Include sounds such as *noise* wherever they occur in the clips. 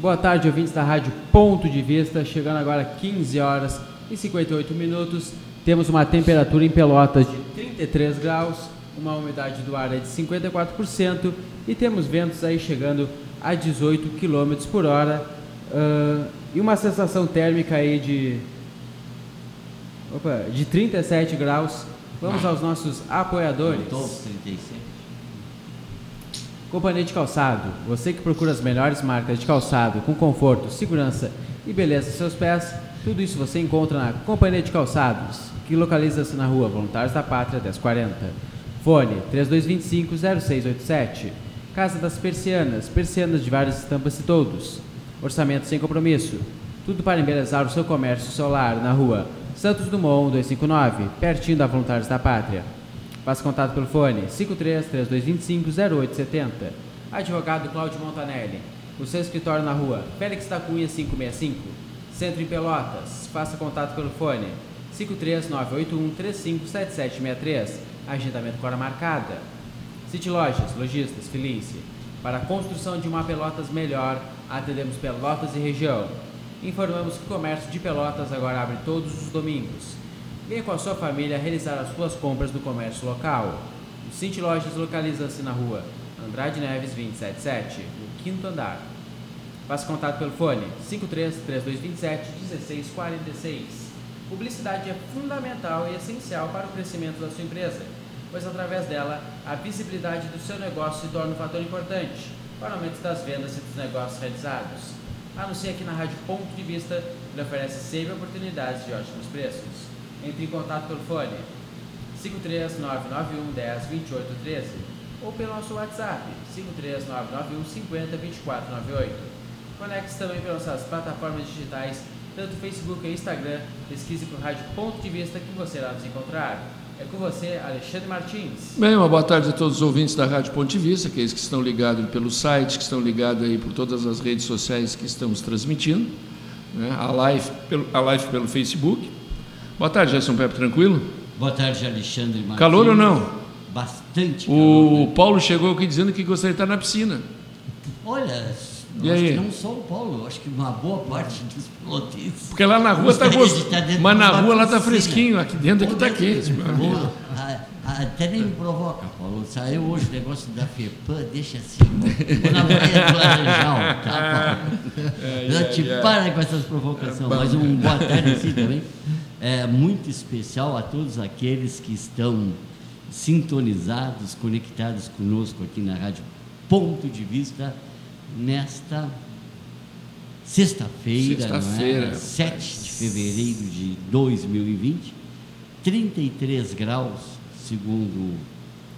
Boa tarde, ouvintes da Rádio Ponto de Vista. Chegando agora 15 horas e 58 minutos. Temos uma temperatura em Pelotas de 33 graus, uma umidade do ar é de 54% e temos ventos aí chegando a 18 km por hora uh, e uma sensação térmica aí de, opa, de 37 graus. Vamos aos nossos apoiadores. 37. Companhia de Calçado. Você que procura as melhores marcas de calçado com conforto, segurança e beleza em seus pés, tudo isso você encontra na Companhia de Calçados, que localiza-se na rua Voluntários da Pátria 1040. Fone 3225-0687. Casa das Persianas, persianas de várias estampas e todos. Orçamento sem compromisso. Tudo para embelezar o seu comércio solar na rua Santos Dumont 259, pertinho da Voluntários da Pátria. Faça contato pelo fone 53 3225 0870. Advogado Cláudio Montanelli. O seu escritório na rua Félix da Cunha 565. Centro em Pelotas. Faça contato pelo fone 53 981 357763. Agendamento com hora marcada. City Lojas, lojistas, felice. Para a construção de uma Pelotas melhor, atendemos Pelotas e região. Informamos que o comércio de Pelotas agora abre todos os domingos. Venha com a sua família realizar as suas compras no comércio local. O Cinti Lojas localiza-se na rua Andrade Neves 277, no quinto andar. Faça contato pelo fone 53 3227 1646. Publicidade é fundamental e essencial para o crescimento da sua empresa, pois através dela a visibilidade do seu negócio se torna um fator importante para o aumento das vendas e dos negócios realizados. Anuncie aqui na Rádio Ponto de Vista, ele oferece sempre oportunidades de ótimos preços. Entre em contato pelo fone 53991 10 28 13 ou pelo nosso WhatsApp 53991 50 24 98. Conecte-se também pelas nossas plataformas digitais, tanto Facebook e Instagram. Pesquise por Rádio Ponto de Vista que você irá nos encontrar. É com você, Alexandre Martins. Bem, uma boa tarde a todos os ouvintes da Rádio Ponto de Vista, aqueles que estão ligados pelo site, que estão ligados aí por todas as redes sociais que estamos transmitindo, né? a, live pelo, a live pelo Facebook Boa tarde, Gerson Pepe, tranquilo? Boa tarde, Alexandre Martins. Calor ou não? Bastante calor. O né? Paulo chegou aqui dizendo que gostaria de estar na piscina. Olha, e acho aí? que não só o Paulo, acho que uma boa parte dos pilotistas. Porque lá na rua está gostoso. Mas na rua lá está fresquinho, aqui dentro aqui está quente. Meu até nem me provoca, Paulo. Saiu hoje o negócio da FEPAM, deixa assim. na praia do Laranjal, tá, Paulo? *laughs* É, é, te é. para com essas provocações. É mas um boa tarde assim também. É muito especial a todos aqueles que estão sintonizados, conectados conosco aqui na Rádio Ponto de Vista, nesta sexta-feira, sexta-feira, é? 7 de fevereiro de 2020, 33 graus segundo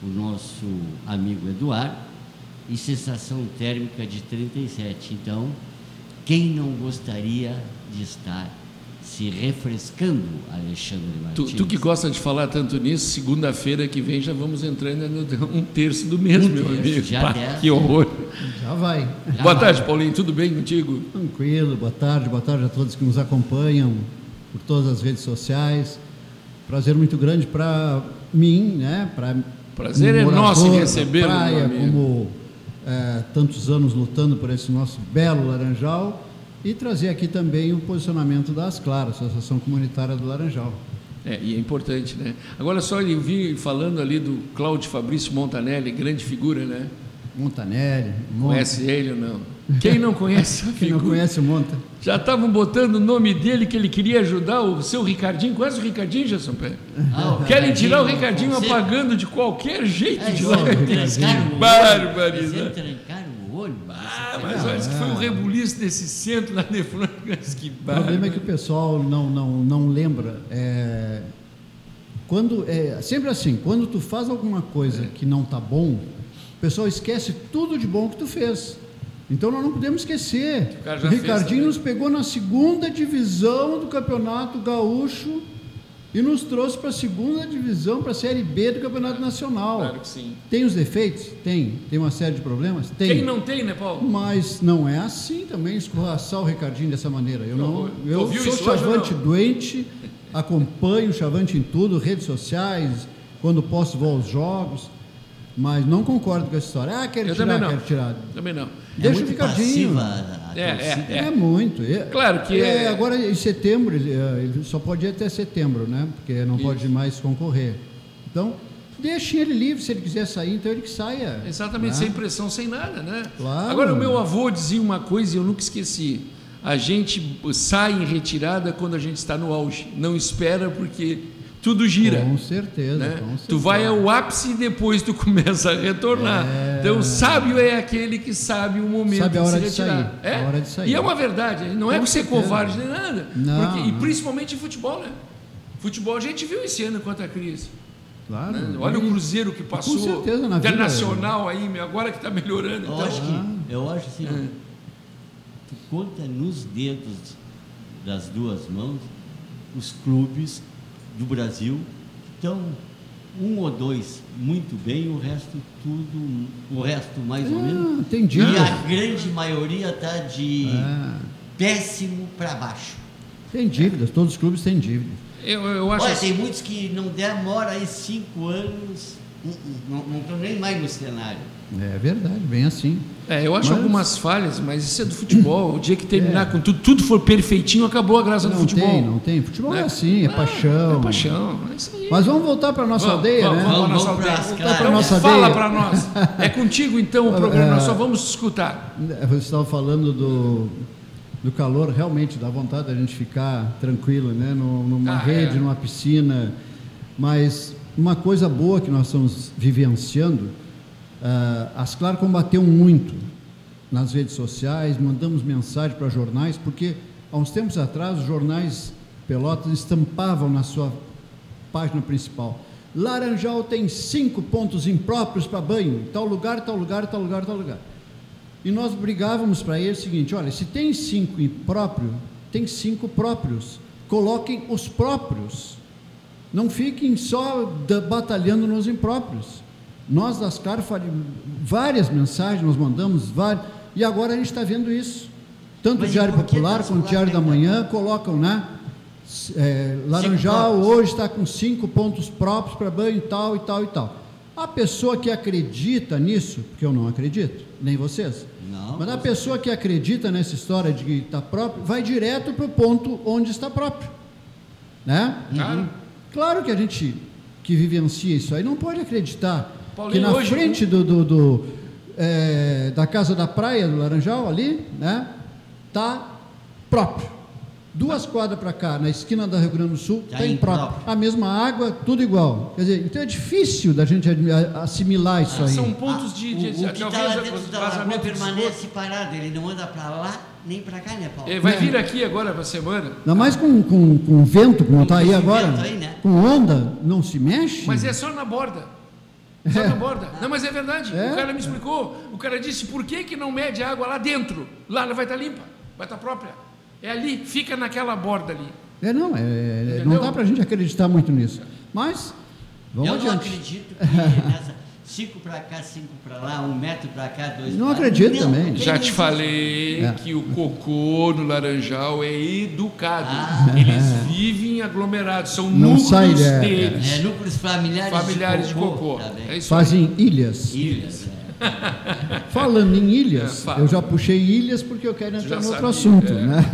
o nosso amigo Eduardo, e sensação térmica de 37. Então, quem não gostaria de estar se refrescando, Alexandre Martins? Tu, tu que gosta de falar tanto nisso, segunda-feira que vem já vamos entrando no um terço do mês, um meu terço, amigo. Já Pá, que horror. Já vai. Já boa vai. tarde, Paulinho. Tudo bem contigo? Tranquilo. Boa tarde. Boa tarde a todos que nos acompanham por todas as redes sociais. Prazer muito grande para mim, né? Pra, Prazer é nosso em recebê-lo. Praia, como é, tantos anos lutando por esse nosso belo Laranjal e trazer aqui também o posicionamento das Claras, Associação Comunitária do Laranjal. É, e é importante, né? Agora só ele vi falando ali do Cláudio Fabrício Montanelli, grande figura, né? Montanelli. Monta. Conhece ele ou não? Quem não conhece a *laughs* Quem não conhece o Monta. Já estavam botando o nome dele que ele queria ajudar o seu Ricardinho. Conhece o Ricardinho, Gerson Pé? Ah, Querem tirar o Ricardinho apagando de qualquer jeito é, de lá. *laughs* Ah, mas olha, que foi um rebuliço desse centro lá de Francas, que O problema é que o pessoal não, não, não lembra. É, quando, é, sempre assim, quando tu faz alguma coisa é. que não está bom, o pessoal esquece tudo de bom que tu fez. Então nós não podemos esquecer. O, o Ricardinho nos pegou na segunda divisão do Campeonato Gaúcho e nos trouxe para a segunda divisão, para a Série B do Campeonato Nacional. Claro que sim. Tem os defeitos? Tem. Tem uma série de problemas? Tem. Quem não tem, né, Paulo? Mas não é assim também escorraçar o Ricardinho dessa maneira. Eu, não, eu sou chavante doente, acompanho o chavante em tudo, redes sociais, quando posso vou aos jogos. Mas não concordo com essa história. Ah, quero eu tirar, quero tirar. Também não. Deixa é muito o Ricardinho. Passiva É, torcida. é, É muito. É- Claro que é, é- Agora, em setembro, ele, eh, ele só pode ir até setembro, né? Porque não pode mais concorrer. Então, deixem ele livre. Se ele quiser sair, então ele que saia. Exatamente, né? sem pressão, sem nada, né? Claro. Agora, o meu avô dizia uma coisa e eu nunca esqueci. A gente sai em retirada quando a gente está no auge. Não espera porque tudo gira. Com certeza, né? com certeza. Tu vai ao ápice e depois tu *laughs* começa a retornar. É. Então, sábio é aquele que sabe o momento Sabe a hora de de se retirar. sair, É? a hora de sair. E é uma verdade. Não é Com por ser covarde nem nada. Não, Porque- e não. principalmente em futebol, né? Futebol a gente viu esse ano quanto a crise. Claro. né? Olha o Cruzeiro que passou. certeza, na vida. Internacional aí, meu, agora que está melhorando. Eu Então, acho que, eu acho assim, É. tu conta nos dedos das duas mãos os clubes do Brasil que estão um ou dois muito bem, o resto tudo, o resto mais ou menos. Ah, tem dívida. E a grande maioria está de Ah, péssimo para baixo. tem dívidas, todos os clubes têm dívida. eu, eu acho Olha, assim, tem muitos que não demoram aí cinco anos, não- não estão nem mais no cenário. É verdade, bem assim. é, eu acho Mas- algumas falhas, mas isso é do futebol. O dia que terminar com tudo, tudo for perfeitinho, acabou a graça do Não futebol. tem, não tem. Futebol Né? é assim, é Ah, paixão. É paixão. É isso aí. Mas vamos voltar para a nossa Vamos, aldeia, vamos, né? Vamos, Vamos, nossa vamos Então, caras. pra nossa fala aldeia. para nós. É contigo então o *laughs* programa, nós só vamos te escutar. Você estava falando do, do calor, realmente dá vontade da gente ficar tranquilo, né? No- numa Ah, rede, é. numa piscina. Mas uma coisa boa que nós estamos vivenciando, ah, as Claro combateu muito nas redes sociais, mandamos mensagem para jornais, porque há uns tempos atrás os jornais Pelotas estampavam na sua página principal. Laranjal tem cinco pontos impróprios para banho, tal lugar, tal lugar, tal lugar, tal lugar. E nós brigávamos para ele o seguinte: olha, se tem cinco impróprios, tem cinco próprios. Coloquem os próprios. Não fiquem só batalhando nos impróprios. Nós das Claro várias mensagens nós mandamos, várias, e agora a gente está vendo isso. Tanto Mas o Diário Popular das quanto o Diário da? Manhã colocam, né? É, Laranjal hoje está com cinco pontos próprios para banho e tal e tal e tal. A pessoa que acredita nisso, porque eu não acredito, nem vocês, Não, mas a pessoa que acredita nessa história de que está próprio, vai direto para o ponto onde está próprio. Né? Claro. Claro que a gente que vivencia isso aí não pode acreditar Paulinho, que na hoje- frente do, do- do, é, da casa da praia do Laranjal ali, né, tá próprio. Duas quadras para cá, na esquina da Rio Grande do Sul, Tá tem próprio. impróprio. A mesma água, tudo igual. Quer dizer, então é difícil da gente assimilar isso aí. São pontos de, de, Ah, o, de, o que está talvez lá dentro da lagoa permanece parado, ele não anda para lá nem para cá, né, Paulo? Ele vai vir aqui agora para semana. Ainda mais com, com, com vento, como está aí agora, aí, né? com onda, não se mexe. Mas é só na borda. Só É. na borda. Não, mas é verdade. É. O cara me explicou. O cara disse, por que, que não mede a água lá dentro? Lá ela vai estar limpa, vai estar própria. É ali, fica naquela borda ali. É, não, é, não Entendeu? dá para a gente acreditar muito nisso. Mas, vamos eu não adiante. acredito que *laughs* nessa cinco para cá, cinco para lá, um metro para cá, dois Não lá. acredito também. tem Já te falei É. que o cocô no Laranjal é educado. Ah. Eles vivem aglomerados, são Não núcleos sai, é, deles. É, núcleos familiares, Familiares de cocô. tá bem. É isso aí. Fazem ilhas. Ilhas. é. *laughs* Falando em ilhas, É, fala. eu já puxei ilhas porque eu quero entrar Já no outro assunto. é. Né?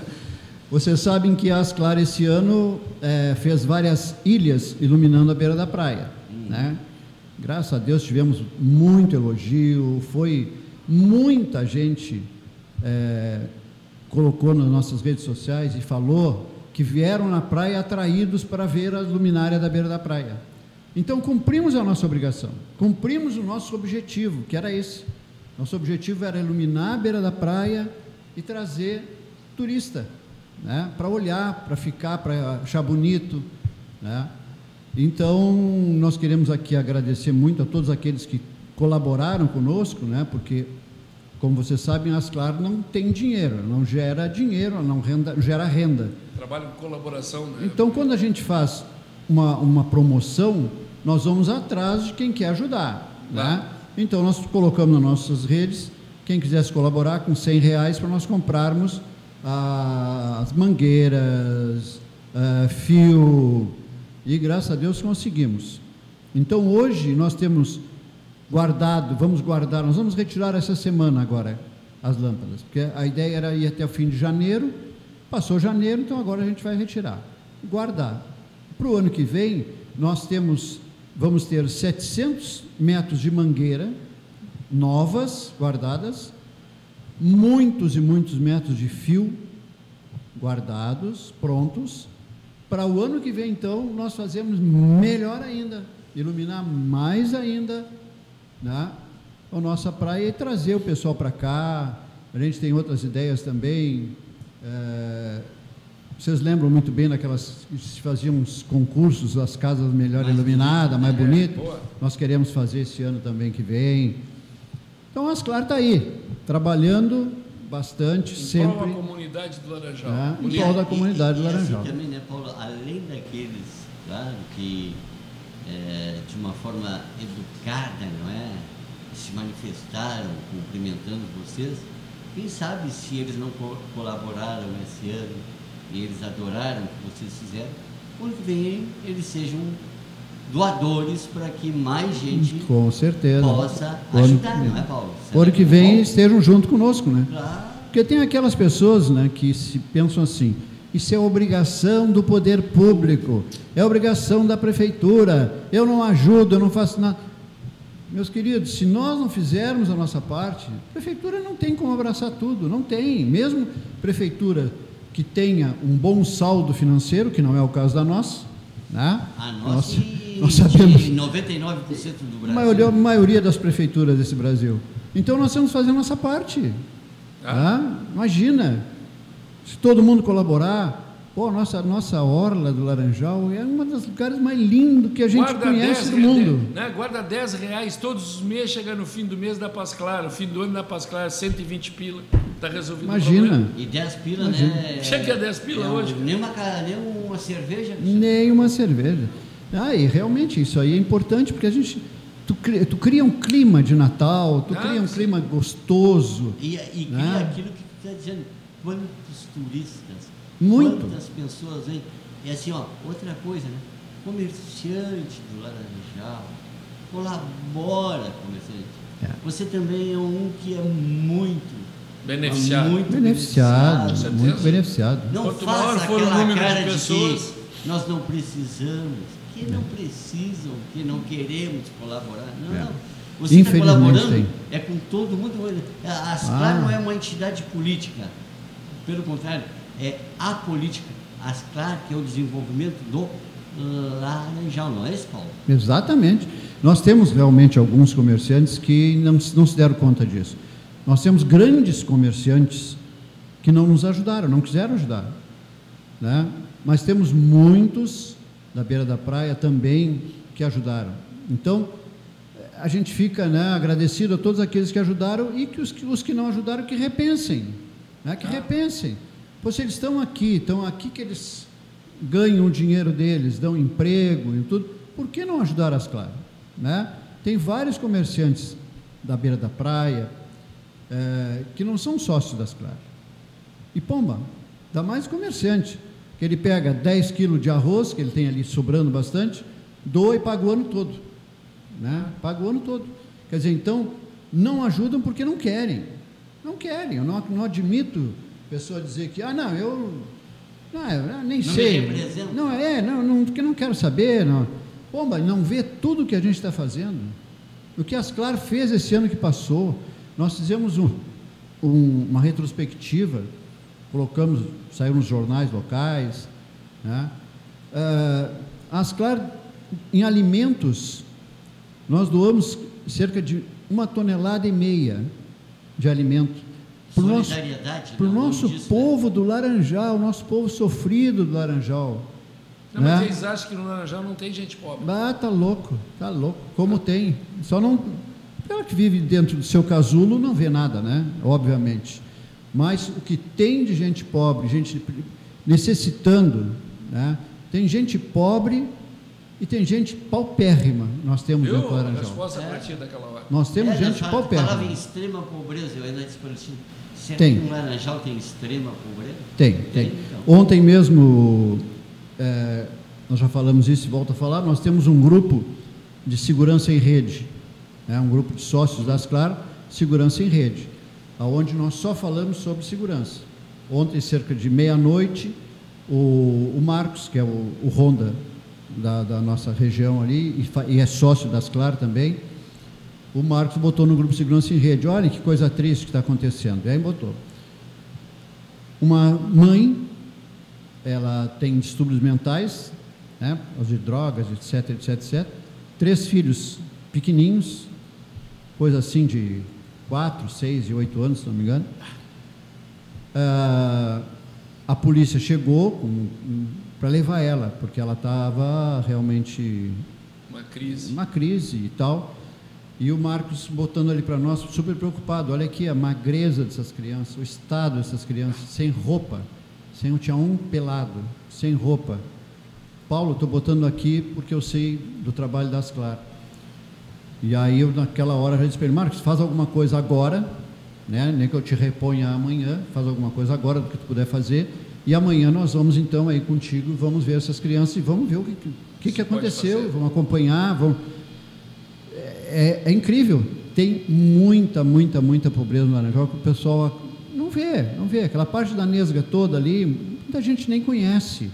*laughs* Vocês sabem que a Asclar esse ano fez várias ilhas iluminando a beira da praia. Né? Graças a Deus tivemos muito elogio, foi muita gente eh, colocou nas nossas redes sociais e falou que vieram na praia atraídos para ver a luminária da beira da praia. Então cumprimos a nossa obrigação, cumprimos o nosso objetivo, que era esse. Nosso objetivo era iluminar a beira da praia e trazer turista, né? para olhar, para ficar, para achar bonito. Né? Então, nós queremos aqui agradecer muito a todos aqueles que colaboraram conosco, né? porque, como vocês sabem, a Asclar não tem dinheiro, não gera dinheiro, não renda, gera renda. Trabalho com colaboração, né? Então, quando a gente faz uma, uma promoção, nós vamos atrás de quem quer ajudar. Né? Tá. Então, nós colocamos nas nossas redes, quem quisesse colaborar com 100 reais para nós comprarmos ah, as mangueiras, ah, fio, e graças a Deus conseguimos. Então, hoje nós temos guardado, vamos guardar, nós vamos retirar essa semana agora, as lâmpadas. Porque a ideia era ir até o fim de janeiro, passou janeiro, então agora a gente vai retirar. Guardar. Para o ano que vem, nós temos, vamos ter 700 metros de mangueira novas, guardadas, muitos e muitos metros de fio guardados, prontos. Para o ano que vem, então, nós fazemos melhor ainda, iluminar mais ainda né, a nossa praia e trazer o pessoal para cá. A gente tem outras ideias também. É, vocês lembram muito bem daquelas que se faziam uns concursos, as casas melhor iluminadas, mais bonitas. É, Nós queremos fazer esse ano também que vem. Então, as Claro está aí, trabalhando bastante, em sempre. Prol da comunidade do Laranjal. É, em prol da comunidade e, do Laranjal. Assim também, né, Paulo, além daqueles, claro, que é, de uma forma educada, não é? Se manifestaram cumprimentando vocês, quem sabe se eles não co colaboraram esse ano e eles adoraram o que vocês fizeram, que vem eles sejam doadores para que mais gente com certeza possa ajudar, ano, não é, Paulo? O ano que vem estejam junto conosco, né? Claro. Porque tem aquelas pessoas, né, que se pensam assim: isso é obrigação do poder público, é obrigação da prefeitura. Eu não ajudo, eu não faço nada. Meus queridos, se nós não fizermos a nossa parte, a prefeitura não tem como abraçar tudo, não tem. Mesmo prefeitura que tenha um bom saldo financeiro, que não é o caso da nossa, né? A nossa nós, nós sabemos 99% do Brasil. A maioria, a maioria, das prefeituras desse Brasil. Então nós temos que fazer a nossa parte. Ah. Tá? Imagina, se todo mundo colaborar, Pô, nossa, nossa orla do Laranjal é um dos lugares mais lindos que a gente Guarda conhece do mundo. Né? Guarda 10 reais todos os meses, chega no fim do mês da Paz Clara, fim do ano da Paz Clara, 120 pila, está resolvido Imagina. E 10 pila, Imagina. né? Chega a 10 pila é, hoje. Nem uma, nem uma cerveja. Nem uma cerveja. Ah, e realmente isso aí é importante, porque a gente tu cria, tu cria um clima de Natal, tu ah, cria um sim. clima gostoso. E, e cria né? aquilo que tu está dizendo, quantos turistas muito. Quantas pessoas vêm. E assim, ó, outra coisa, né? Comerciante do Laranjal, colabora, comerciante. É. Você também é um que é muito beneficiado. Muito beneficiado, beneficiado muito beneficiado. Não Quanto faça aquela cara de, pessoas... que nós não precisamos, que não precisam, que não queremos colaborar. Não, é. não. Você está colaborando tem. é com todo mundo. A Asclar ah. não é uma entidade política. Pelo contrário, é a política, as claro que é o desenvolvimento do Laranjal, não é isso, Paulo? Exatamente. Nós temos realmente alguns comerciantes que não, não se deram conta disso. Nós temos grandes comerciantes que não nos ajudaram, não quiseram ajudar. Né? Mas temos muitos da beira da praia também que ajudaram. Então, a gente fica né, agradecido a todos aqueles que ajudaram e que os, os que não ajudaram que repensem. Né, que ah. repensem. Pois eles estão aqui, estão aqui que eles ganham o dinheiro deles, dão emprego e tudo, por que não ajudar as claras? Né? Tem vários comerciantes da beira da praia é, que não são sócios das claras. E pomba, dá mais comerciante, que ele pega 10 quilos de arroz, que ele tem ali sobrando bastante, doa e paga o ano todo. Né? Paga o ano todo. Quer dizer, então, não ajudam porque não querem. Não querem, eu não, não admito pessoa dizer que, ah, não, eu, não, eu nem não sei. não, é, não, não, porque não quero saber. Não. Pomba, não vê tudo o que a gente está fazendo. O que as Claro fez esse ano que passou, nós fizemos um, um, uma retrospectiva, colocamos, saiu nos jornais locais. Né? Uh, as Claro, em alimentos, nós doamos cerca de uma tonelada e meia de alimento para o nosso, pro nosso disso, povo né? do Laranjal, nosso povo sofrido do Laranjal. Não, né? mas eles acham que no Laranjal não tem gente pobre. Ah, tá louco, tá louco. Como tem. Só não. Ela que vive dentro do seu casulo não vê nada, né? Obviamente. Mas o que tem de gente pobre, gente necessitando, né? Tem gente pobre e tem gente paupérrima. Nós temos eu, do Laranjal. resposta é. para ti daquela hora. Nós temos é, gente paupérrima. Falava em extrema pobreza, eu ainda disse para Será tem. que Laranjal tem extrema pobreza? Tem, tem. tem. Então. Ontem mesmo, é, nós já falamos isso e volto a falar, nós temos um grupo de segurança em rede, né, um grupo de sócios das Claro, segurança em rede. Aonde nós só falamos sobre segurança. Ontem, cerca de meia-noite, o, o, Marcos, que é o, o Honda da, da, nossa região ali, e, e, é sócio das Clar também, o Marcos botou no grupo segurança em rede, olha que coisa triste que está acontecendo. E aí botou. Uma mãe, ela tem distúrbios mentais, né, de drogas, etc, etc, etc. Três filhos pequeninhos, coisa assim de 4, 6 e 8 anos, se não me engano. Ah, a polícia chegou para levar ela, porque ela estava realmente. Uma crise. Uma crise e tal. E o Marcos botando ali para nós, super preocupado. Olha aqui a magreza dessas crianças, o estado dessas crianças, sem roupa. Sem, tinha um pelado, sem roupa. Paulo, estou botando aqui porque eu sei do trabalho das Claras. E aí eu naquela hora já disse para ele, Marcos, faz alguma coisa agora, né? nem que eu te reponha amanhã, faz alguma coisa agora do que tu puder fazer, e amanhã nós vamos então aí contigo, vamos ver essas crianças e vamos ver o que, que, que aconteceu, vamos acompanhar, vamos... É, é, incrível, tem muita, muita, muita pobreza no Laranjal que o pessoal não vê, não vê, aquela parte da Nesga toda ali, muita gente nem conhece,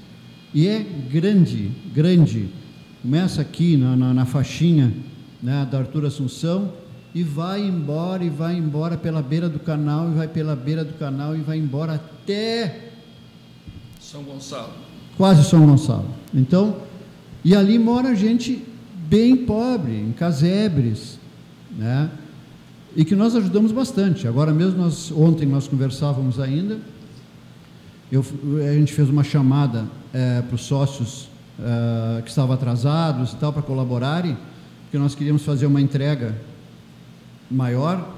e é grande, grande, começa aqui na, na, na faixinha, né, da Arthur Assunção, e vai embora, e vai embora pela beira do canal, e vai pela beira do canal, e vai embora até São Gonçalo. Quase São Gonçalo. Então, e ali mora gente bem pobre, em casebres, né? E que nós ajudamos bastante. Agora mesmo, nós, ontem nós conversávamos ainda, eu, a gente fez uma chamada é, para os sócios é, que estavam atrasados e tal, para colaborarem, porque nós queríamos fazer uma entrega maior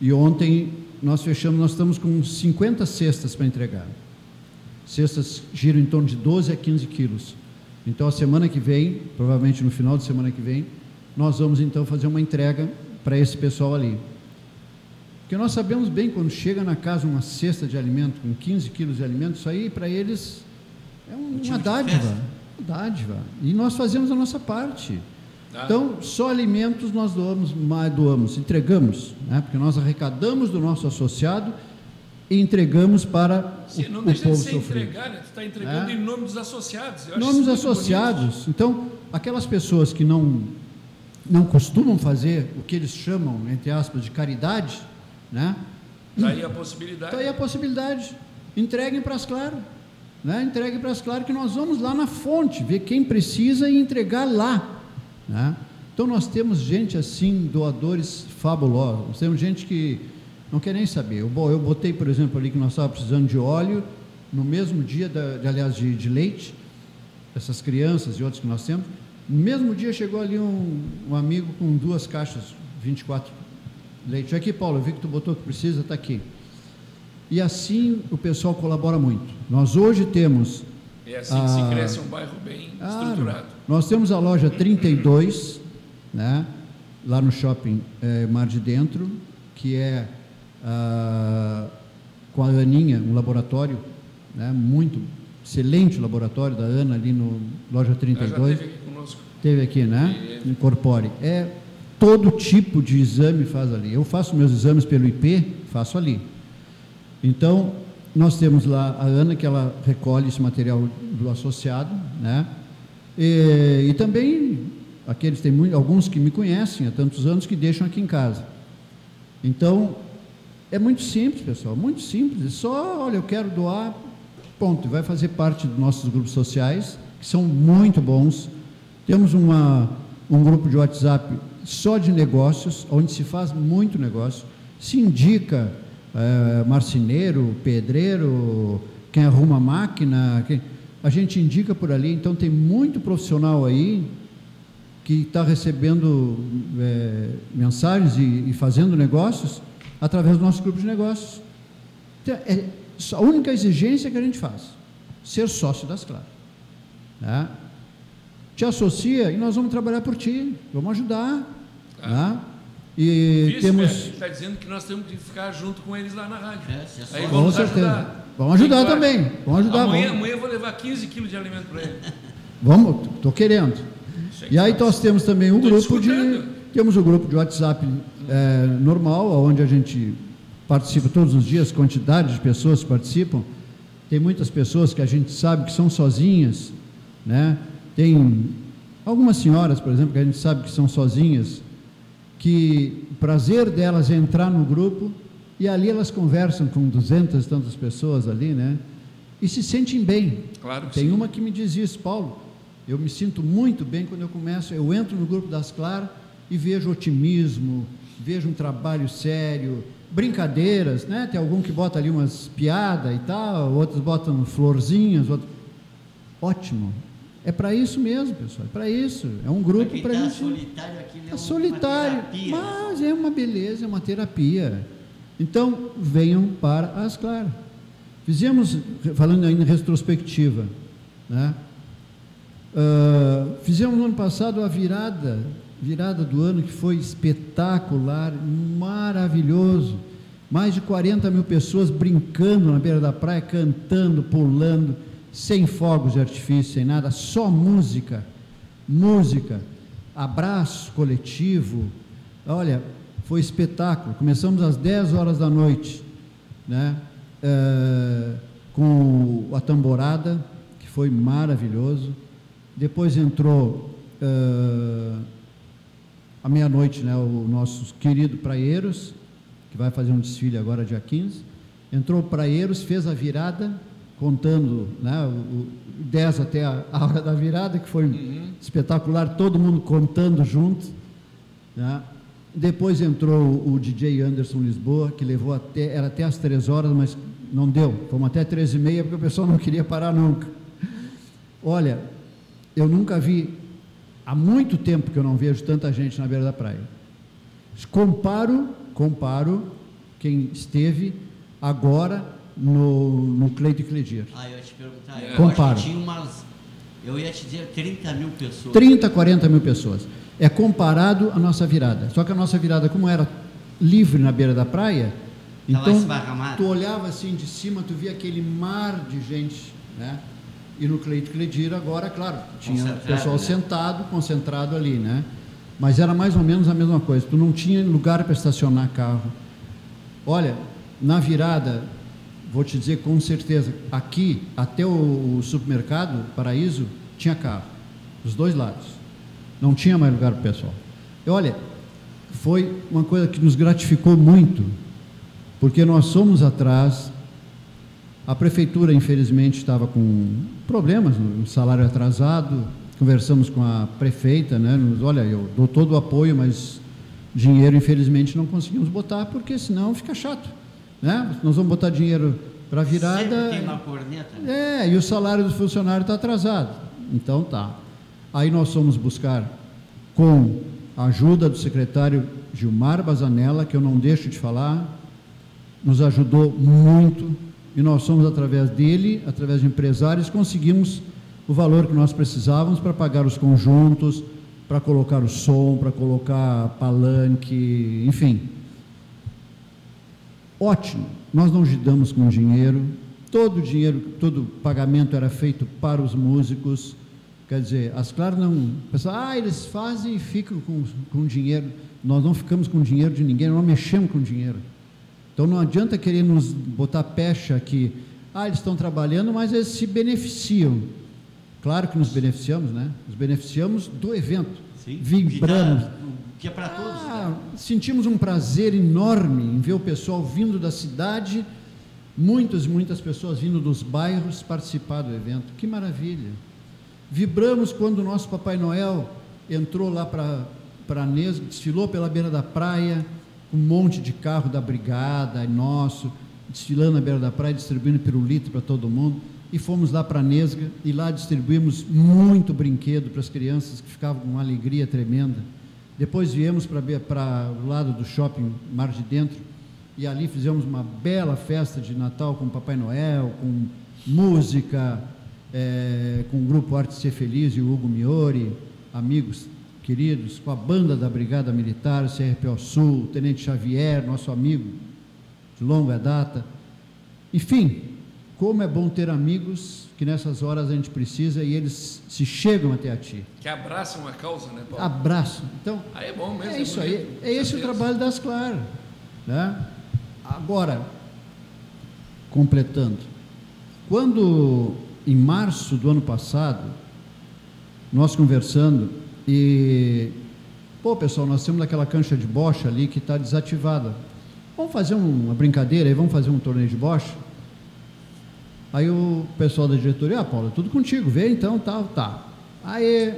e ontem nós fechamos, nós estamos com 50 cestas para entregar. Cestas giram em torno de 12 a 15 quilos. Então a semana que vem, provavelmente no final de semana que vem, nós vamos então fazer uma entrega para esse pessoal ali. Porque nós sabemos bem quando chega na casa uma cesta de alimento com 15 quilos de alimento, isso aí para eles é um, uma dádiva, uma dádiva. E nós fazemos a nossa parte. Tá. Então, só alimentos nós doamos, doamos, entregamos, né? porque nós arrecadamos do nosso associado e entregamos para Sim, o, não deixa povo de sofrer. Entregar, né? Está entregando é? em nome dos associados. Eu nome dos associados. Então, aquelas pessoas que não, não costumam fazer o que eles chamam, entre aspas, de caridade, né? Está aí a possibilidade. Está aí a possibilidade. Entreguem para as claras. Né? Entreguem para as claras que nós vamos lá na fonte, ver quem precisa e entregar lá. Né? Então nós temos gente assim, doadores fabulosos, temos gente que não quer nem saber. Eu, eu botei, por exemplo, ali que nós estávamos precisando de óleo, no mesmo dia, da, de, aliás, de, de, leite, essas crianças e outros que nós temos, no mesmo dia chegou ali um, um amigo com duas caixas, 24 leite. Aqui, Paulo, eu vi que tu botou que precisa, está aqui. E assim o pessoal colabora muito. Nós hoje temos é assim que se ah, cresce um bairro bem ah, estruturado. Nós temos a loja 32, né, lá no shopping é, Mar de Dentro, que é ah, com a Aninha, um laboratório, né, muito excelente laboratório da Ana ali no loja 32. Ela já teve aqui conosco. Teve aqui, né? E... Incorpore. É todo tipo de exame faz ali. Eu faço meus exames pelo IP, faço ali. Então, nós temos lá a Ana, que ela recolhe esse material do associado, né? E, e também aqueles tem muito, alguns que me conhecem há tantos anos que deixam aqui em casa. Então, é muito simples, pessoal, muito simples. É só, olha, eu quero doar, ponto. Vai fazer parte dos nossos grupos sociais, que são muito bons. Temos uma, um grupo de WhatsApp só de negócios, onde se faz muito negócio. Se indica é, marceneiro, pedreiro, quem arruma máquina, quem, a gente indica por ali. Então tem muito profissional aí que está recebendo é, mensagens e, e, fazendo negócios através do nosso grupo de negócios. Então, é a única exigência que a gente faz, ser sócio das Claras. Né? Te associa e nós vamos trabalhar por ti, vamos ajudar. Ah. Né? E Isso, temos. está dizendo que nós temos que ficar junto com eles lá na rádio. É, Aí vamos com ajudar. Vamos ajudar também. Vamos ajudar. Amanhã, vamos. amanhã eu vou levar 15 quilos de alimento para ele. *laughs* Vamos, estou querendo. E aí nós temos também um grupo de. Temos o um grupo de WhatsApp é, normal, onde a gente participa todos os dias, quantidade de pessoas participam. Tem muitas pessoas que a gente sabe que são sozinhas, né? Tem algumas senhoras, por exemplo, que a gente sabe que são sozinhas, que o prazer delas é entrar no grupo e ali elas conversam com duzentas e tantas pessoas ali, né? E se sentem bem. Claro que Tem sim. uma que me diz isso, Paulo. Eu me sinto muito bem quando eu começo, eu entro no grupo das Claras e vejo otimismo, vejo um trabalho sério, brincadeiras, né? Tem algum que bota ali umas piadas e tal, outros botam florzinhas, outros... ótimo. É para isso mesmo, pessoal. É para isso. É um grupo para tá gente. solitário aqui é É solitário, terapia, né? mas é uma beleza, é uma terapia. Então, venham para as claras. Fizemos, falando ainda em retrospectiva, né? Ah, fizemos no ano passado a virada, virada do ano que foi espetacular, maravilhoso. Mais de 40 mil pessoas brincando na beira da praia, cantando, pulando, sem fogos de artifício, sem nada, só música, música, abraço coletivo. Olha, foi espetáculo. Começamos às 10 horas da noite, né? Eh, com a tamborada, que foi maravilhoso. Depois entrou eh, à meia-noite, né, o nosso querido Praieiros, que vai fazer um desfile agora dia 15. Entrou o Praieiros, fez a virada, contando né, o, o 10 até a, a hora da virada, que foi espetacular, todo mundo contando junto. Né? Depois entrou o DJ Anderson Lisboa, que levou até, era até as três horas, mas não deu. Fomos até três e meia, porque o pessoal não queria parar nunca. Olha, eu nunca vi, há muito tempo que eu não vejo tanta gente na beira da praia. Comparo, comparo quem esteve agora no, no Cleito e Cledir. Ah, eu ia te perguntar. Eu Compara. acho que tinha umas. Eu ia te dizer 30 mil pessoas. 30, 40 mil pessoas. É comparado à nossa virada. Só que a nossa virada, como era livre na beira da praia, Tava então tu olhava assim de cima, tu via aquele mar de gente, né? E no Cleito Cledir agora, claro, tinha Concentrado, pessoal né? sentado, concentrado ali, né? Mas era mais ou menos a mesma coisa. Tu não tinha lugar para estacionar carro. Olha, na virada, vou te dizer com certeza, aqui até o, o supermercado Paraíso tinha carro, dos dois lados. Não tinha mais lugar para o pessoal. E olha, foi uma coisa que nos gratificou muito, porque nós somos atrás. A prefeitura, infelizmente, estava com problemas, no salário atrasado. Conversamos com a prefeita, né? Nos, olha, eu dou todo o apoio, mas dinheiro, infelizmente, não conseguimos botar, porque senão fica chato, né? Nós vamos botar dinheiro para virada. Sempre tem uma corneta. né? É, e o salário do funcionário está atrasado. Então tá. Aí nós fomos buscar com a ajuda do secretário Gilmar Bazanella, que eu não deixo de falar, nos ajudou muito e nós somos através dele, através de empresários, conseguimos o valor que nós precisávamos para pagar os conjuntos, para colocar o som, para colocar palanque, enfim. Ótimo. Nós não lidamos com dinheiro. Todo o dinheiro, todo o pagamento era feito para os músicos. Quer dizer, as claras não. Pessoal, ah, eles fazem e ficam com, com dinheiro. Nós não ficamos com dinheiro de ninguém, não mexemos com dinheiro. Então não adianta querer nos botar pecha aqui. Ah, eles estão trabalhando, mas eles se beneficiam. Claro que nos beneficiamos, né? Nos beneficiamos do evento. Sim. Vibramos. Que, é para todos. Ah, né? sentimos um prazer enorme em ver o pessoal vindo da cidade, muitas, muitas pessoas vindo dos bairros participar do evento. Que maravilha! Vibramos quando o nosso Papai Noel entrou lá para Nesga, desfilou pela beira da praia, um monte de carro da brigada, nosso, desfilando na beira da praia, distribuindo pirulito para todo mundo. E fomos lá para Nesga e lá distribuímos muito brinquedo para as crianças que ficavam com uma alegria tremenda. Depois viemos para o lado do shopping Mar de Dentro e ali fizemos uma bela festa de Natal com Papai Noel, com música, eh, com o grupo Arte Ser Feliz e o Hugo Miori, amigos queridos, com a banda da Brigada Militar, CRPO Sul, o Tenente Xavier, nosso amigo de longa data. Enfim, como é bom ter amigos que nessas horas a gente precisa e eles se chegam até a ti. Que abraçam a causa, né, Paulo? Abraço. Então, Aí é bom mesmo. é isso aí. É esse o trabalho das Claras. Né? Agora, completando, quando em março do ano passado, nós conversando e pô pessoal, nós temos aquela cancha de bocha ali que está desativada. Vamos fazer uma brincadeira aí, vamos fazer um torneio de bocha? Aí o pessoal da diretoria, ah, Paulo, tudo contigo, vê então, tal, tá. Aí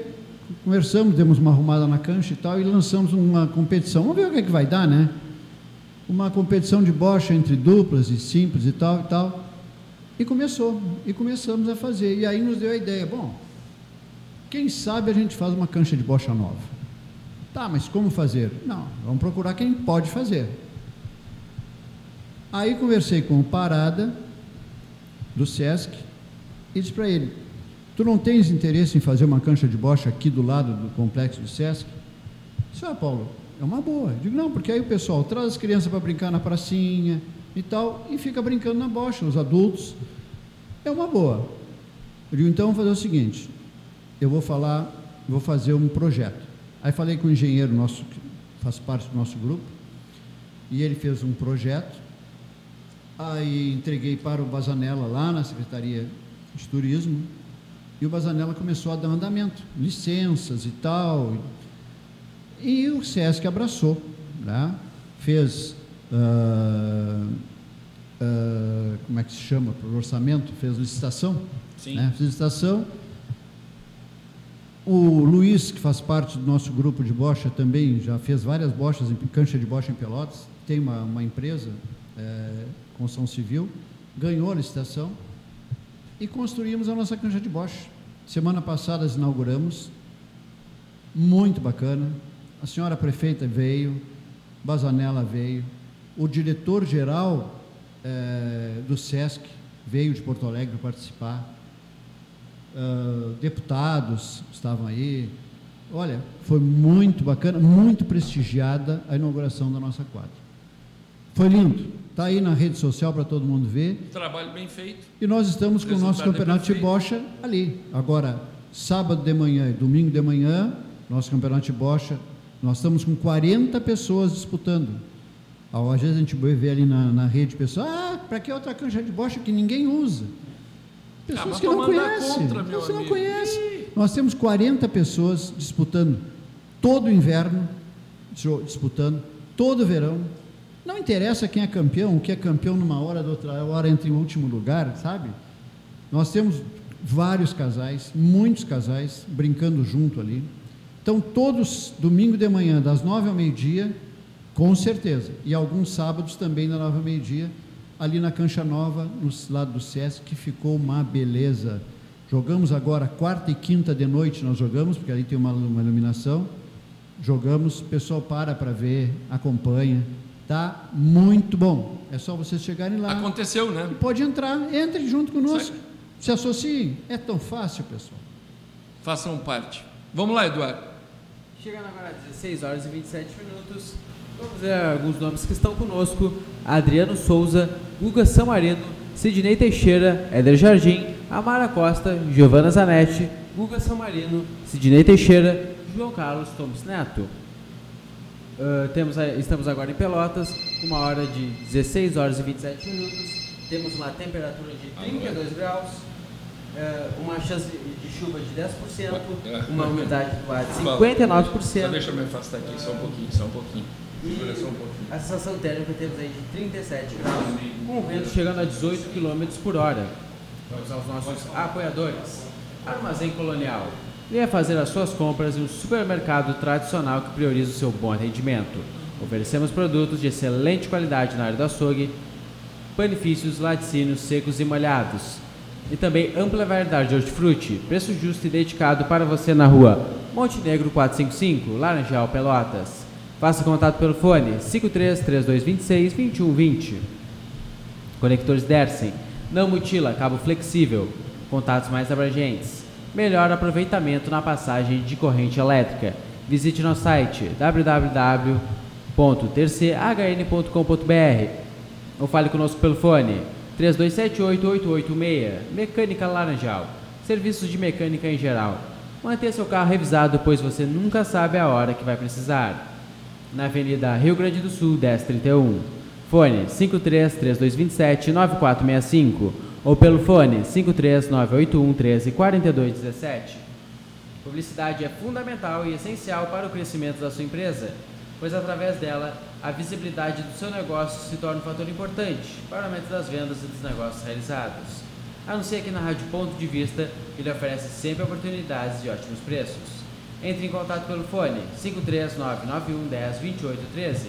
conversamos, demos uma arrumada na cancha e tal, e lançamos uma competição. Vamos ver o que, é que vai dar, né? Uma competição de bocha entre duplas e simples e tal e tal. E começou, e começamos a fazer. E aí nos deu a ideia, bom, quem sabe a gente faz uma cancha de bocha nova. Tá, mas como fazer? Não, vamos procurar quem pode fazer. Aí conversei com o Parada, do SESC, e disse para ele: Tu não tens interesse em fazer uma cancha de bocha aqui do lado do complexo do SESC? Disse, ah, Paulo, é uma boa. Eu digo, não, porque aí o pessoal traz as crianças para brincar na pracinha e tal, e fica brincando na bocha, os adultos. É uma boa. Eu digo, então vamos fazer o seguinte, eu vou falar, vou fazer um projeto. Aí falei com o engenheiro nosso, que faz parte do nosso grupo, e ele fez um projeto, aí entreguei para o Bazanella lá na Secretaria de Turismo, e o Bazanella começou a dar andamento, licenças e tal. E o SESC abraçou, né? fez, uh, uh, como é que se chama, para o orçamento, fez licitação. Sim. Né? Fez licitação. O Luiz, que faz parte do nosso grupo de bocha, também já fez várias bochas, em cancha de bocha em Pelotas, tem uma, uma empresa, é, construção civil, ganhou a licitação e construímos a nossa cancha de bocha. Semana passada inauguramos, muito bacana. A senhora prefeita veio, Bazanella veio, o diretor-geral eh, do SESC veio de Porto Alegre participar, uh, deputados estavam aí. Olha, foi muito bacana, muito prestigiada a inauguração da nossa quadra. Foi lindo. Está aí na rede social para todo mundo ver. Trabalho bem feito. E nós estamos com o nosso campeonato de bocha ali. Agora, sábado de manhã e domingo de manhã, nosso campeonato de bocha, nós estamos com 40 pessoas disputando. Às vezes a gente vê ali na, na rede pessoas, ah, para que outra cancha de bocha que ninguém usa? Pessoas Ah, que não conhecem. contra, meu Você não amigo. conhece. Nós temos 40 pessoas disputando todo o inverno, disputando todo o verão. Não interessa quem é campeão, o que é campeão numa hora, da outra hora entra em último lugar, sabe? Nós temos vários casais, muitos casais, brincando junto ali. Então, todos, domingo de manhã, das nove ao meio-dia, com certeza. E alguns sábados também, das nove ao meio-dia, ali na Cancha Nova, no lado do SESC, que ficou uma beleza. Jogamos agora, quarta e quinta de noite, nós jogamos, porque ali tem uma, uma iluminação. Jogamos, o pessoal para para ver, acompanha. Tá muito bom. É só vocês chegarem lá. Aconteceu, né? Pode entrar, entre junto conosco. Sai. Se associem. É tão fácil, pessoal. Façam parte. Vamos lá, Eduardo. Chegando agora às 16 horas e 27 minutos, vamos ver alguns nomes que estão conosco: Adriano Souza, Guga Samarino, Sidney Teixeira, Éder Jardim, Amara Costa, Giovana Zanetti, Guga Samarino, Sidney Teixeira, João Carlos Thomas Neto. Ah, temos, a- estamos agora em Pelotas, uma hora de 16 horas e 27 minutos. Temos uma temperatura de 32 graus, ah, uma chance de chuva de 10%, uma umidade do ar de Só 59%. deixa eu me afastar aqui, só um pouquinho, só um pouquinho. Segura só um pouquinho. A sensação térmica temos aí de 37 graus, com o vento chegando a 18 km por hora. Vamos aos nossos apoiadores. Armazém Colonial. Venha fazer as suas compras em um supermercado tradicional que prioriza o seu bom atendimento. Oferecemos produtos de excelente qualidade na área do açougue, panifícios, laticínios secos e molhados. E também ampla variedade de hortifruti, preço justo e dedicado para você na rua Montenegro 455, Laranjal, Pelotas. Faça contato pelo fone 53 3226 2120. Conectores Dersen. Não mutila, cabo flexível. Contatos mais abrangentes. Melhor aproveitamento na passagem de corrente elétrica. Visite nosso site www.tercehn.com.br ou fale conosco pelo fone 3278-8886. Mecânica Laranjal. Serviços de mecânica em geral. Mantenha seu carro revisado, pois você nunca sabe a hora que vai precisar. Na Avenida Rio Grande do Sul, 1031. Fone 533227-9465 ou pelo fone 53981134217. Publicidade é fundamental e essencial para o crescimento da sua empresa, pois através dela a visibilidade do seu negócio se torna um fator importante para o aumento das vendas e dos negócios realizados. Anuncie aqui na Rádio Ponto de Vista, que lhe oferece sempre oportunidades e ótimos preços. Entre em contato pelo fone 53991102813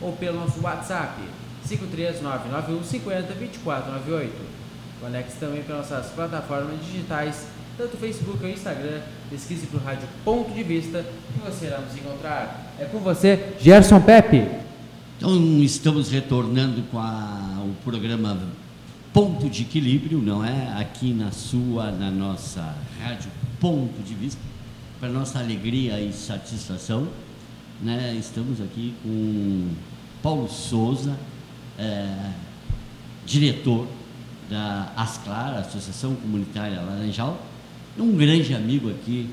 ou pelo nosso WhatsApp 53991502498. Conecte também pelas nossas plataformas digitais, tanto Facebook ou Instagram. Pesquise por Rádio Ponto de Vista e você irá nos encontrar. É com você, Gerson Pepe. Então, estamos retornando com a, o programa Ponto de Equilíbrio, não é? Aqui na sua, na nossa Rádio Ponto de Vista para nossa alegria e satisfação, né, estamos aqui com Paulo Souza, é, diretor da ASCLAR, Associação Comunitária Laranjal, um grande amigo aqui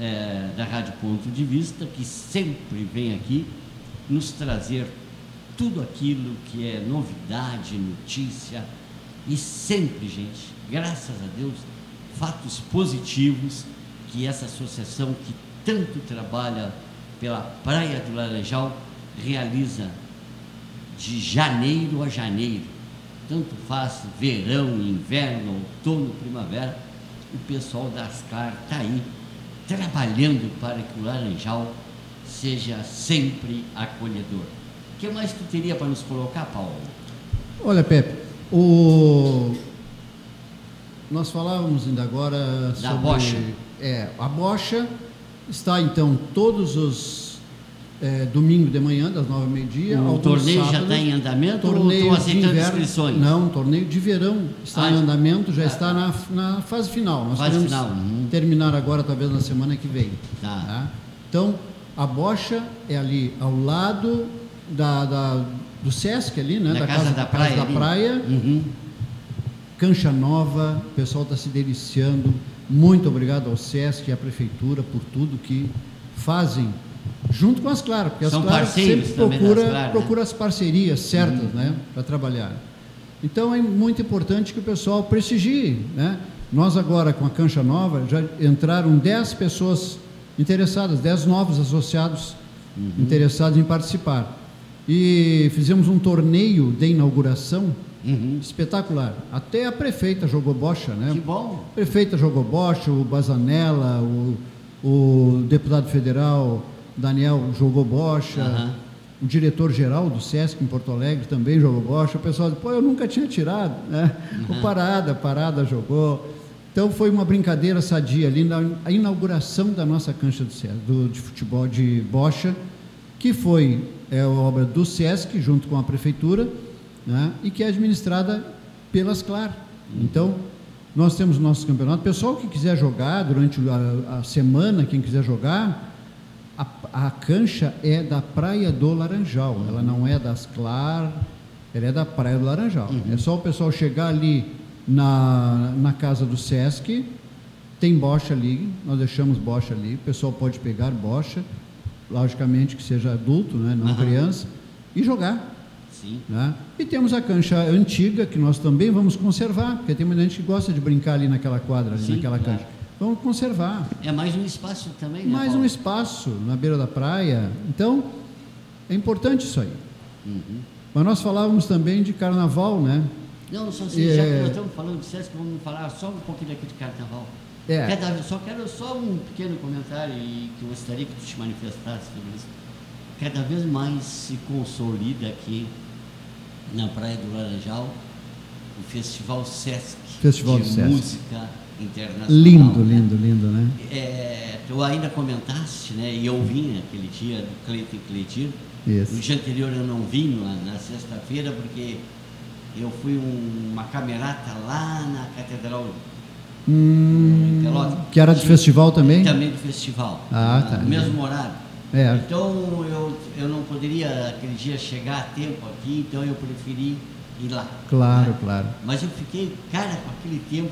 é, da Rádio Ponto de Vista, que sempre vem aqui nos trazer tudo aquilo que é novidade, notícia, e sempre, gente, graças a Deus, fatos positivos que essa associação que tanto trabalha pela Praia do Laranjal realiza de janeiro a janeiro. Tanto faz verão, inverno, outono, primavera. O pessoal da Ascar está aí trabalhando para que o Laranjal seja sempre acolhedor. O que mais tu teria para nos colocar, Paulo? Olha, Pepe, o... nós falávamos ainda agora da sobre... bocha. É, a bocha está então todos os é, domingo de manhã, das nove ao meio-dia. O torneio já está em andamento torneio ou estão aceitando inverno, inscrições? Não, torneio de verão está Ah, em andamento, já ah, está na, na fase final. Nós Fase final, uhum. terminar agora, talvez na semana que vem. Tá. Então, a bocha é ali ao lado da, da- do Sesc ali, né? Da Casa da Praia da ali. praia Uhum. Cancha Nova, o pessoal está se deliciando. Muito obrigado ao SESC e à Prefeitura por tudo que fazem, junto com as Claras, porque São as Claras sempre procura, Claras, né? procura as parcerias certas né, para trabalhar. Então é muito importante que o pessoal prestigie. Né? Nós agora, com a Cancha Nova, já entraram 10 pessoas interessadas, 10 novos associados Uhum. interessados em participar. E fizemos um torneio de inauguração Uhum. espetacular. Até a prefeita jogou bocha, né? Que bom. A prefeita jogou bocha, o Bazanella, o, o deputado federal Daniel jogou bocha, Aham. o diretor-geral do SESC em Porto Alegre também jogou bocha. O pessoal disse, pô, eu nunca tinha tirado, né? O Parada, Parada jogou. Então foi uma brincadeira sadia ali na a inauguração da nossa cancha do SESC, do, de futebol de bocha, que foi é, obra do SESC junto com a prefeitura, né? E que é administrada pelas CLAR. Então, nós temos nosso campeonato. Pessoal que quiser jogar durante a, a semana, quem quiser jogar, a, a cancha é da Praia do Laranjal. Ela não é das Clar, ela é da Praia do Laranjal. É só o pessoal chegar ali na, na casa do Sesc, tem bocha ali, nós deixamos bocha ali, o pessoal pode pegar bocha, logicamente que seja adulto, né, não Aham. criança, e jogar. Sim. Né? E temos a cancha antiga, que nós também vamos conservar, porque tem muita gente que gosta de brincar ali naquela quadra, ali Sim, naquela claro. Vamos conservar. É mais um espaço também, né? Mais Paulo? um espaço na beira da praia. Então, é importante isso aí. Uhum. Mas nós falávamos também de carnaval, né? Não, só assim, É. já que nós estamos falando de Sesc, vamos falar só um pouquinho aqui de carnaval. É. Só quero só um pequeno comentário e que eu gostaria que tu te manifestasse sobre isso. Cada vez mais se consolida aqui na Praia do Laranjal o Festival Sesc Festival de Sesc. Música Internacional. Lindo, né? lindo, lindo, né? É, tu ainda comentaste, né? E eu vim aquele dia do Cleiton e Cleitinho. No dia anterior eu não vim, na, na sexta-feira, porque eu fui um- uma camerata lá na Catedral Hum, que era de festival também? Também do festival. Ah, tá. No mesmo horário. É. Então eu, eu não poderia aquele dia chegar a tempo aqui, então eu preferi ir lá. Claro, né? claro. Mas eu fiquei, cara, com aquele tempo,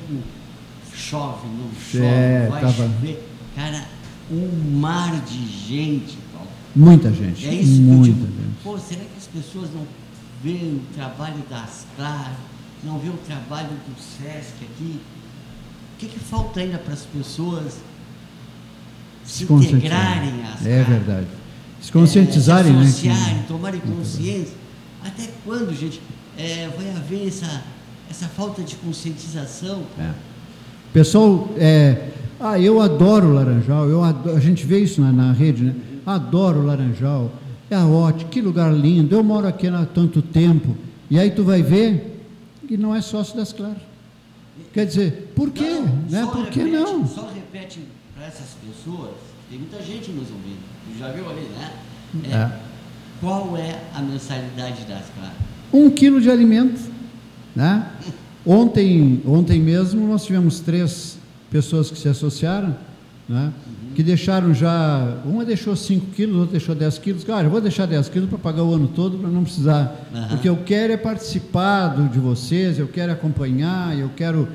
chove, não chove, É, vai tava- chover. Cara, um mar de gente, Paulo. Muita gente. É isso que eu muita digo. gente. Pô, será que as pessoas não vê o trabalho da Asclar, não vê o trabalho do SESC aqui. O que, que falta ainda para as pessoas se integrarem às É verdade. Se conscientizarem, é, se né? associarem, tomarem consciência. Até quando, gente, é, vai haver essa, essa falta de conscientização? É. Pessoal, é, ah, eu adoro Laranjal, eu adoro, a gente vê isso na, na rede, né? Adoro Laranjal, é ótimo, que lugar lindo, eu moro aqui há tanto tempo. E aí tu vai ver que não é sócio das Claras. Quer dizer, por quê? Não, né? Por que não? Só repete para essas pessoas, tem muita gente nos ouvindo, já viu ali, né? É, É. Qual é a mensalidade das Claras? Um quilo de alimento. Né? *laughs* Ontem, ontem mesmo nós tivemos três pessoas que se associaram, né? que deixaram já. Uma deixou 5 quilos, outra deixou 10 quilos. Cara, eu vou deixar 10 quilos para pagar o ano todo, para não precisar. Aham. Porque eu quero é participar do- de vocês, eu quero acompanhar, eu quero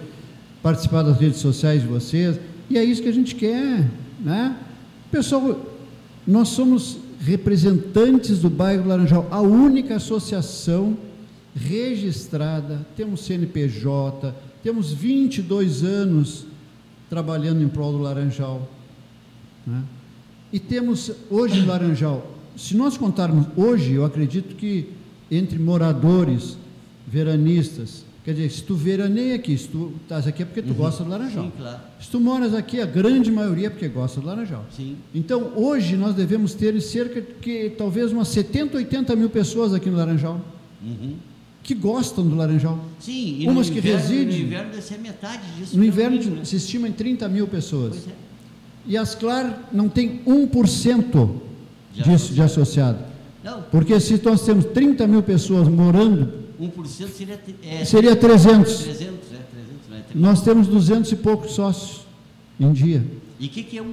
participar das redes sociais de vocês. E é isso que a gente quer. Né? Pessoal, nós somos representantes do bairro Laranjal, a única associação registrada, temos CNPJ, temos 22 anos trabalhando em prol do Laranjal. né? E temos hoje no Laranjal, se nós contarmos hoje, eu acredito que entre moradores, veranistas, quer dizer, se tu veraneia aqui, se tu estás aqui é porque tu gosta do Laranjal. Sim, claro. Se tu moras aqui, a grande maioria é porque gosta do Laranjal. Sim. Então, hoje nós devemos ter cerca de que, talvez umas 70, 80 mil pessoas aqui no Laranjal Uhum. Que gostam do Laranjal. Sim, e Umas no que inverno, residem- No inverno deve ser metade disso. No inverno mínimo, né? se estima em 30 mil pessoas. Pois é. E as CLAR não tem 1% De disso de associado. Não, Porque se nós temos 30 mil pessoas morando, 1% seria. É, seria 300. 300, é, 300, não é 300. Nós temos 200 e poucos sócios em dia. E o que, que é 1%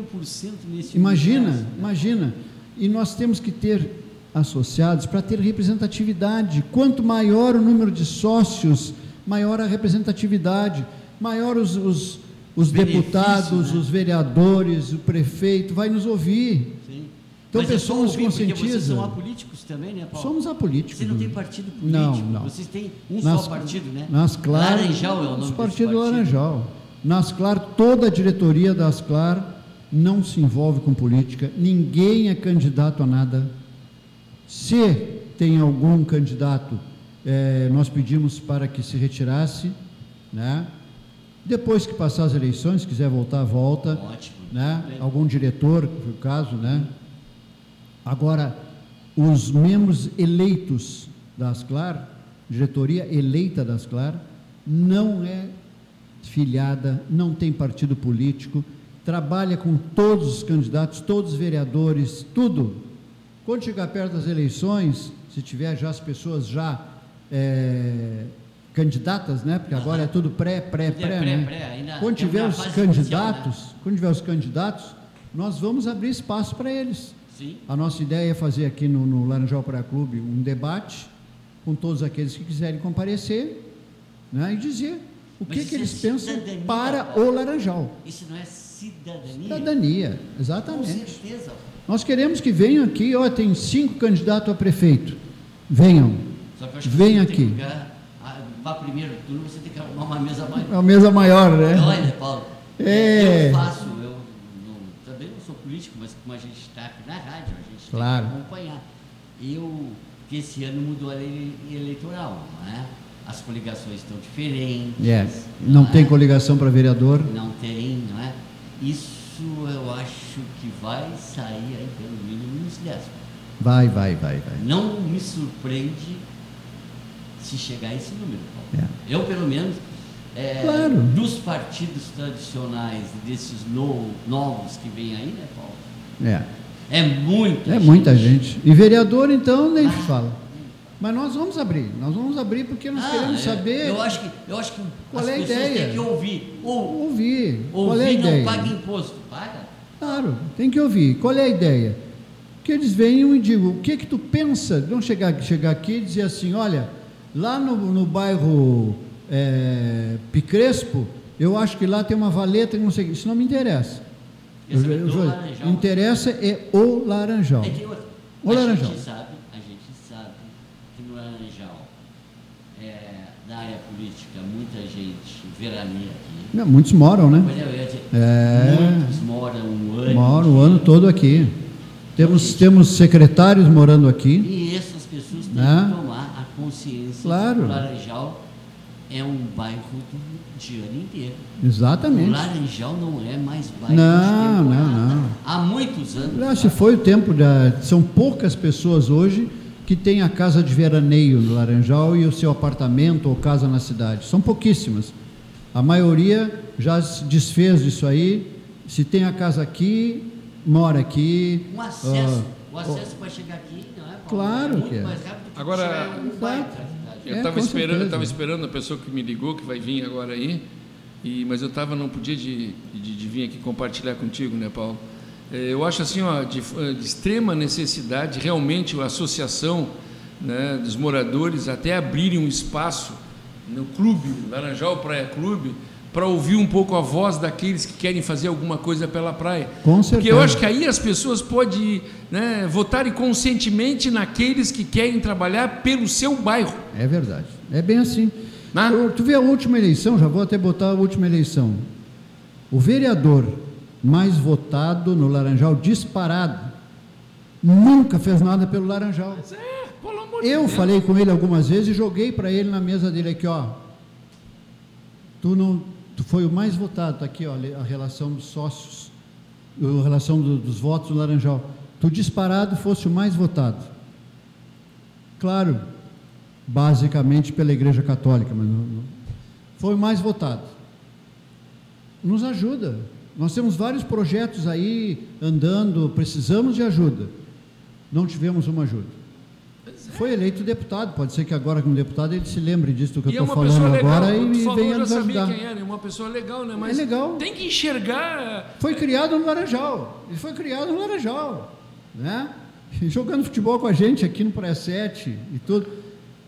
nesse Imagina, universo, né? imagina. E nós temos que ter associados para ter representatividade. Quanto maior o número de sócios, maior a representatividade, maior os, os, os deputados, né? os vereadores, o prefeito vai nos ouvir. Sim. Então, Mas é nos ouvir, porque Vocês são apolíticos também, né, Paulo? Somos apolíticos. Você não tem né? partido político. Não, não. Vocês têm um só partido, né? Nas Clar, Laranjal é o nome os desse partido partido. Laranjal. Nas Clar, toda a diretoria das Clar não se envolve com política, ninguém é candidato a nada. Se tem algum candidato, eh, nós pedimos para que se retirasse, né? Depois que passar as eleições, se quiser voltar, volta Ótimo. né? algum diretor, que foi o caso, né? Agora, os membros eleitos da Asclar, diretoria eleita da Asclar, não é filiada, não tem partido político, trabalha com todos os candidatos, todos os vereadores, tudo. Quando chegar perto das eleições, se tiver já as pessoas já eh, candidatas, né? Porque agora é tudo pré, pré, Tudo é pré, pré, né? pré, ainda Quando tiver os fase candidatos, inicial, né? quando tiver os candidatos, nós vamos abrir espaço para eles. Sim. A nossa ideia é fazer aqui no, no Laranjal Praia Clube um debate com todos aqueles que quiserem comparecer né, e dizer o Mas que, que é eles pensam cidadania, para o Laranjal. Isso não é cidadania? Cidadania, Com exatamente. certeza. Nós queremos que venham aqui, ó, tem cinco candidatos a prefeito. Venham. Só que eu acho que tem aqui. ah, vá primeiro turno, você tem que arrumar uma mesa maior. É a mesa maior, né? Olha, Paulo, É. eu faço, eu não- também não sou político, mas como a gente está aqui na rádio, a gente Claro. tem que acompanhar. Eu, que esse ano mudou a lei eleitoral, não é? As coligações estão diferentes. Yes. Não é? tem coligação para vereador. Não tem, não é? Isso eu acho que vai sair aí pelo mínimo uns 10. Vai, vai, vai, vai. Não me surpreende se chegar a esse número, Paulo. É. Eu, pelo menos, é, Claro. dos partidos tradicionais, desses no- novos que vêm aí, né, Paulo? É. É muita É muita gente. E vereador, então, nem se fala. Mas nós vamos abrir. Nós vamos abrir porque nós Ah, queremos é, saber Eu acho que, eu acho que Qual as é a pessoas ideia? têm que ouvir. Ou, ouvir. Qual ouvir é a não ideia? paga imposto. Paga. Claro, tem que ouvir. Qual é a ideia? Que eles venham e digam, o que é que tu pensa? Não chegar, chegar aqui e dizer assim, olha, lá no, no bairro é, Picrespo, eu acho que lá tem uma valeta e não sei Isso não me interessa. Eu, eu, eu, interessa é o laranjal. É que, o a laranjal. Gente sabe, a gente sabe que no laranjal, é, da área política, muita gente veraneia é, eu ia dizer, É. Muitos moram um ano. Moram o ano todo aqui. Temos, temos secretários morando aqui. E essas pessoas têm Né? que tomar a consciência Claro. que o Laranjal é um bairro de ano inteiro. O Exatamente. Laranjal não é mais bairro Não, de temporada. não, não. Há muitos anos. Ah, se foi o tempo da. São poucas pessoas hoje que têm a casa de veraneio no Laranjal e o seu apartamento ou casa na cidade. São pouquíssimas. A maioria já se desfez disso aí. Se tem a casa aqui, mora aqui. Um acesso. Ah, o acesso para chegar aqui não é Paulo? Claro é muito que é. mais rápido que Agora- um bairro cidade. Eu É, estava com esperando, eu estava esperando a pessoa que me ligou, que vai vir agora aí, e, mas eu tava, não podia de, de, de vir aqui compartilhar contigo, né, Paulo? É, Eu acho assim, ó, de, de extrema necessidade, realmente a associação né, dos moradores até abrirem um espaço no clube, Laranjal Praia Clube, para ouvir um pouco a voz daqueles que querem fazer alguma coisa pela praia. Com Porque eu certeza. acho que aí as pessoas podem né, votarem conscientemente naqueles que querem trabalhar pelo seu bairro. É verdade. É bem assim. Né? Eu- Tu vê a última eleição, já vou até botar a última eleição. O vereador mais votado no Laranjal, disparado, nunca fez nada pelo Laranjal. É, Eu falei com ele algumas vezes e joguei para ele na mesa dele aqui, ó. Tu não, tu foi o mais votado, tá aqui, ó, a relação dos sócios, a relação do- dos votos do Laranjal. Tu disparado fosse o mais votado. Claro, basicamente pela Igreja Católica, mas não- não- foi o mais votado. Nos ajuda. Nós temos vários projetos aí andando, precisamos de ajuda. Não tivemos uma ajuda. Foi eleito deputado, pode ser que agora como deputado ele se lembre disso do que E é eu estou pessoa falando legal. agora e falou, venha nos ajudar. quem era. É uma pessoa legal, né? Mas É legal. tem que enxergar. Foi criado no Laranjal. Ele foi criado no Laranjal. Né? Jogando futebol com a gente aqui no Praia 7 e tudo.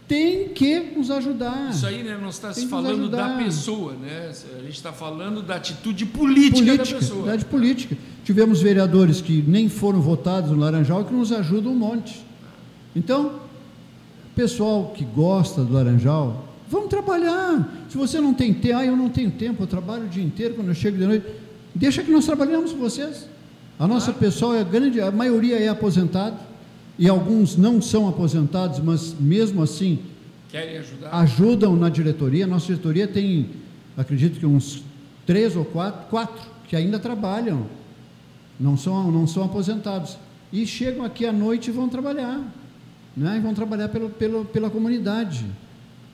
Tem que nos ajudar. Isso aí, né? Não está se falando da pessoa, né? A gente está falando da atitude política, da pessoa. verdade política. Tivemos vereadores que nem foram votados no Laranjal que nos ajudam um monte. Então, pessoal que gosta do Laranjal, vamos trabalhar. Se você não tem tempo, ah, eu não tenho tempo, eu trabalho o dia inteiro quando eu chego de noite, deixa que nós trabalhamos com vocês. A nossa pessoal é grande, a maioria é aposentado e alguns não são aposentados, mas mesmo assim Querem ajudar? ajudam na diretoria. Nossa diretoria tem, acredito que uns três ou quatro, quatro que ainda trabalham, não são, não são aposentados. E chegam aqui à noite e vão trabalhar, né? e vão trabalhar pelo, pelo, pela comunidade.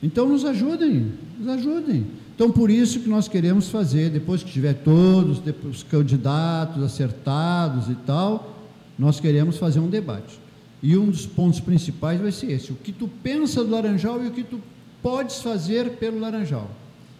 Então nos ajudem, nos ajudem. Então por isso que nós queremos fazer, depois que tiver todos os candidatos acertados e tal, nós queremos fazer um debate. E um dos pontos principais vai ser esse: o que tu pensa do Laranjal e o que tu podes fazer pelo Laranjal.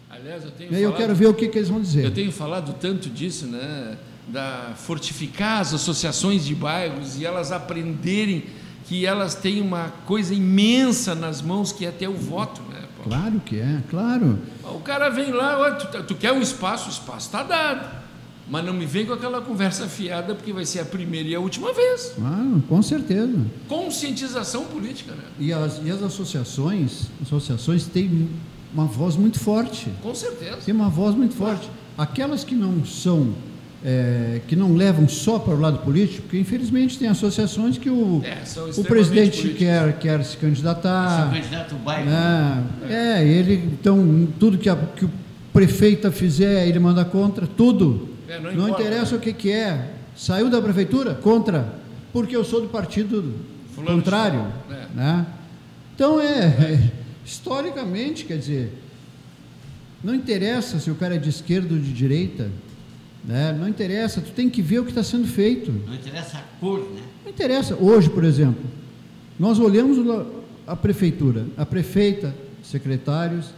Aliás, eu tenho E aí eu falado- quero ver o que, que eles vão Eu dizer. tenho falado tanto disso, né? Da fortificar as associações de bairros e elas aprenderem que elas têm uma coisa imensa nas mãos que é até o voto, né? Paulo? Claro que é, claro. O cara vem lá, "Ó, tu, tu quer um espaço? O espaço está dado. Mas não me vem com aquela conversa fiada, porque vai ser a primeira e a última vez. Claro, com certeza. Conscientização política, né? E as, e as associações, associações têm uma voz muito forte. Com certeza. Tem uma voz muito forte. Aquelas que não são, é, que não levam só para o lado político, porque infelizmente tem associações que o, É, o presidente quer, quer se candidatar. candidato bairro. É, é, ele, então, tudo que, a, que o prefeito fizer, ele manda contra, tudo. É, não não importa, interessa né? o que, que é. Saiu da prefeitura? Contra. Porque eu sou do partido Fulano contrário. é. Né? Então, é, é, historicamente, quer dizer, não interessa se o cara é de esquerda ou de direita, né? não interessa, tu tem que ver o que está sendo feito. Não interessa a cor, né? Não interessa. Hoje, por exemplo, nós olhamos a prefeitura, a prefeita, secretários,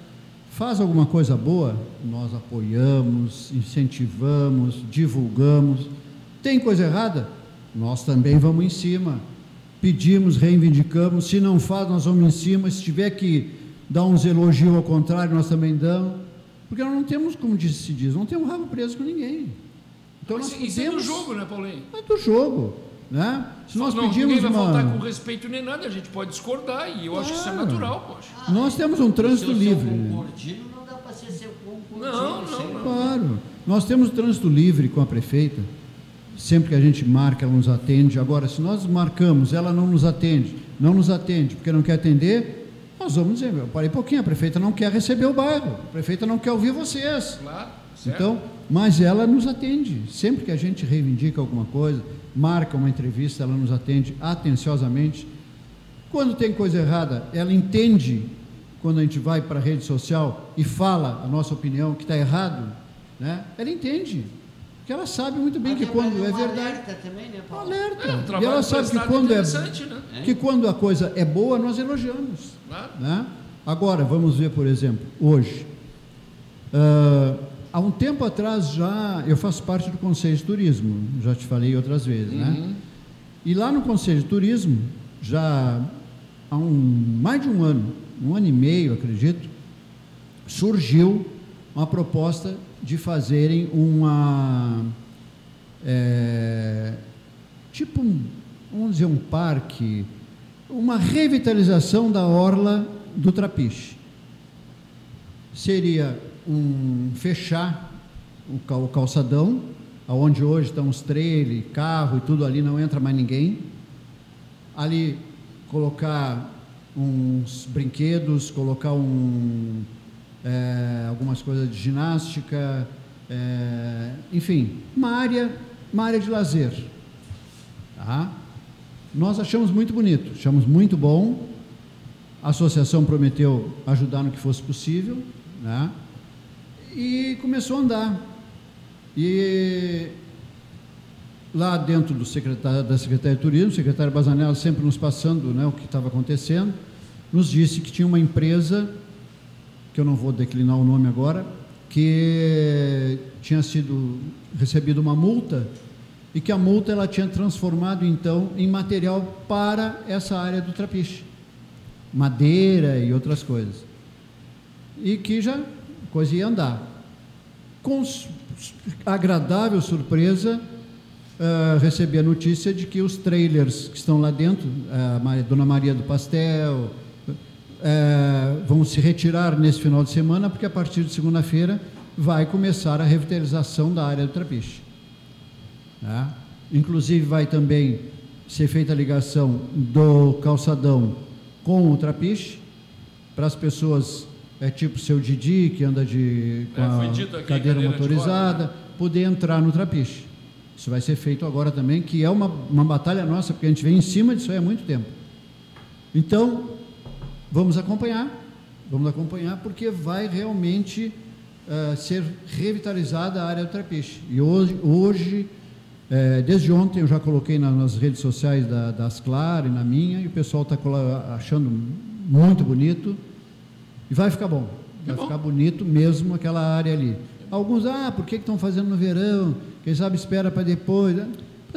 faz alguma coisa boa, nós apoiamos, incentivamos, divulgamos. Tem coisa errada? Nós também vamos em cima. Pedimos, reivindicamos. Se não faz, nós vamos em cima. Se tiver que dar uns elogios ao contrário, nós também damos. Porque nós não temos, como diz- se diz, não temos rabo preso com ninguém. Então nós Isso, isso é do podemos- jogo, né, Paulinho? é do jogo, né? Se nós não, pedimos ninguém vai uma... faltar com respeito nem nada, a gente pode discordar e eu acho que isso é Claro. natural, poxa. Nós temos um trânsito Se eu sou livre. não dá para ser seu Não, não, sim. não. Claro. Nós temos trânsito livre com a prefeita. Sempre que a gente marca, ela nos atende. Agora, se nós marcamos, ela não nos atende, não nos atende porque não quer atender, nós vamos dizer, meu, parei um pouquinho, a prefeita não quer receber o bairro, a prefeita não quer ouvir vocês. Claro, certo. Então, mas ela nos atende. Sempre que a gente reivindica alguma coisa, marca uma entrevista, ela nos atende atenciosamente. Quando tem coisa errada, ela entende quando a gente vai para a rede social e fala a nossa opinião que está errado, né? Ela entende. Porque ela sabe muito bem Mas que quando é verdade, alerta também, né, Paulo? alerta. É um e ela sabe que quando é interessante, né? que quando a coisa é boa, nós elogiamos. Claro. Né? Agora, vamos ver, por exemplo, hoje. Ah, há um tempo atrás já, eu faço parte do Conselho de Turismo, já te falei outras vezes, né? E lá no Conselho de Turismo, já há um, mais de um ano, um ano e meio, acredito, surgiu uma proposta de fazerem uma. é, tipo, um, vamos dizer, um parque, uma revitalização da orla do Trapiche. Seria um fechar o cal- o calçadão, aonde hoje estão os trailers, carro e tudo ali, não entra mais ninguém. Ali colocar uns brinquedos, colocar um, é, algumas coisas de ginástica, é, enfim, uma área, uma área de lazer. Tá? Nós achamos muito bonito, achamos muito bom. A associação prometeu ajudar no que fosse possível, né? E começou a andar. E lá dentro do secretário, da Secretaria de Turismo, o secretário Bazanella sempre nos passando né, o que estava acontecendo, nos disse que tinha uma empresa, que eu não vou declinar o nome agora, que tinha sido recebido uma multa e que a multa ela tinha transformado então em material para essa área do trapiche, madeira e outras coisas. E que já a coisa ia andar. Com agradável surpresa, ah, recebi a notícia de que os trailers que estão lá dentro, a Maria- Dona Maria do Pastel, eh, vão se retirar nesse final de semana, porque a partir de segunda-feira vai começar a revitalização da área do Trapiche. Tá? Inclusive vai também ser feita a ligação do calçadão com o Trapiche, para as pessoas, é tipo seu Didi, que anda de com É, a cadeira cadeira de motorizada, roda, poder entrar no Trapiche. Isso vai ser feito agora também, que é uma, uma batalha nossa, porque a gente vem em cima disso aí há muito tempo. Então, vamos acompanhar, vamos acompanhar, porque vai realmente ah, ser revitalizada a área do Trapiche. E hoje, hoje eh, desde ontem eu já coloquei na- nas redes sociais da, das Claro e na minha, e o pessoal está achando muito bonito, e vai ficar bom. Vai bom. ficar bonito mesmo aquela área ali. Alguns, ah, por que estão fazendo no verão? Quem sabe espera para depois. né?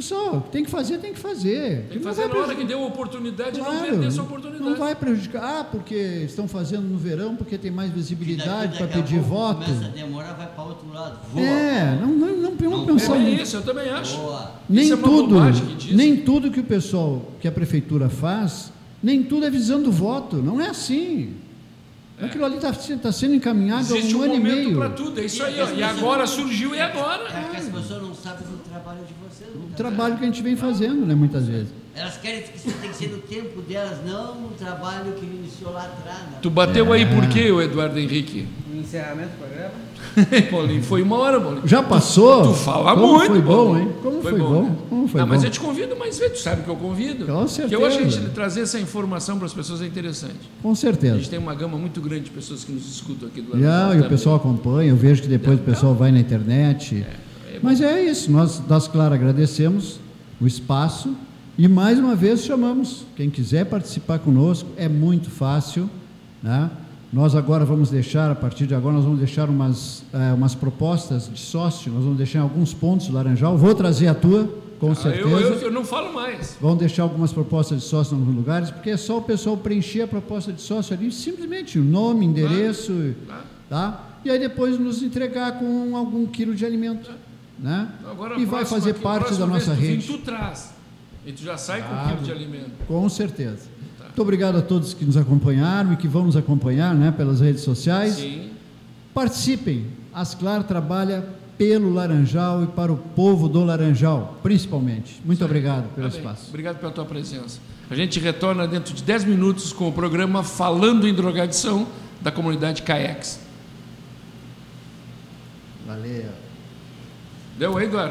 Pessoal, tem que fazer, tem que fazer. Tem que Não fazer vai na hora prejudicar- que deu a oportunidade de não Claro, perder essa oportunidade. Não vai prejudicar. Ah, porque estão fazendo no verão, porque tem mais visibilidade para pedir voto. Começa a demorar, vai para outro lado. Voa. É, não, não, não, não Não, pensar É isso, eu também acho. Boa. Nem Isso é tudo, dizem. nem tudo que o pessoal, que a prefeitura faz, nem tudo é visando voto. Não é assim. Aquilo ali está sendo encaminhado há Existe um um ano e meio. para tudo, é isso aí. ó. E agora não- surgiu e agora. É porque as pessoas não sabem do trabalho de vocês. O muitas trabalho que a gente vem fazendo, né, muitas vezes. Elas querem que isso tem que ser no tempo delas, não no trabalho que iniciou lá atrás. né? Tu bateu aí É. por quê, o Eduardo Henrique? No encerramento do programa? *laughs* Paulinho, foi uma hora, Paulinho. Já passou? Tu fala Como muito. Foi bom, Paulinho. hein? Como foi, bom? né? Como foi Não, bom? mas eu te convido mais vezes, tu sabe que eu convido. Com Que eu acho que a certeza. gente trazer essa informação para as pessoas é interessante. Com A certeza. gente tem uma gama muito grande de pessoas que nos escutam aqui do Já, Aranjal e o pessoal acompanha, eu vejo que depois o pessoal vai na internet. Mas é isso, nós das Claras agradecemos o espaço e mais uma vez chamamos. Quem quiser participar conosco, é muito fácil. Né? Nós agora vamos deixar, a partir de agora, nós vamos deixar umas, eh, umas propostas de sócio, nós vamos deixar em alguns pontos do Laranjal. Vou trazer a tua, com Ah, certeza. eu, eu, eu não falo mais. Vão deixar algumas propostas de sócio em alguns lugares, porque é só o pessoal preencher a proposta de sócio ali, simplesmente o nome, endereço, Claro. tá? E aí depois nos entregar com algum quilo de alimento, né? Agora, e vai fazer aqui- parte da nossa rede. Tu traz. E tu já sai com um quilo de alimento. Com certeza. Muito obrigado a todos que nos acompanharam e que vão nos acompanhar, né, pelas redes sociais. Sim. Participem. Asclar trabalha pelo Laranjal e para o povo do Laranjal, principalmente. Muito obrigado pelo Tá espaço. Obrigado pela tua presença. A gente retorna dentro de 10 minutos com o programa Falando em Drogadição da comunidade CAEX. Valeu. Deu aí, Eduardo?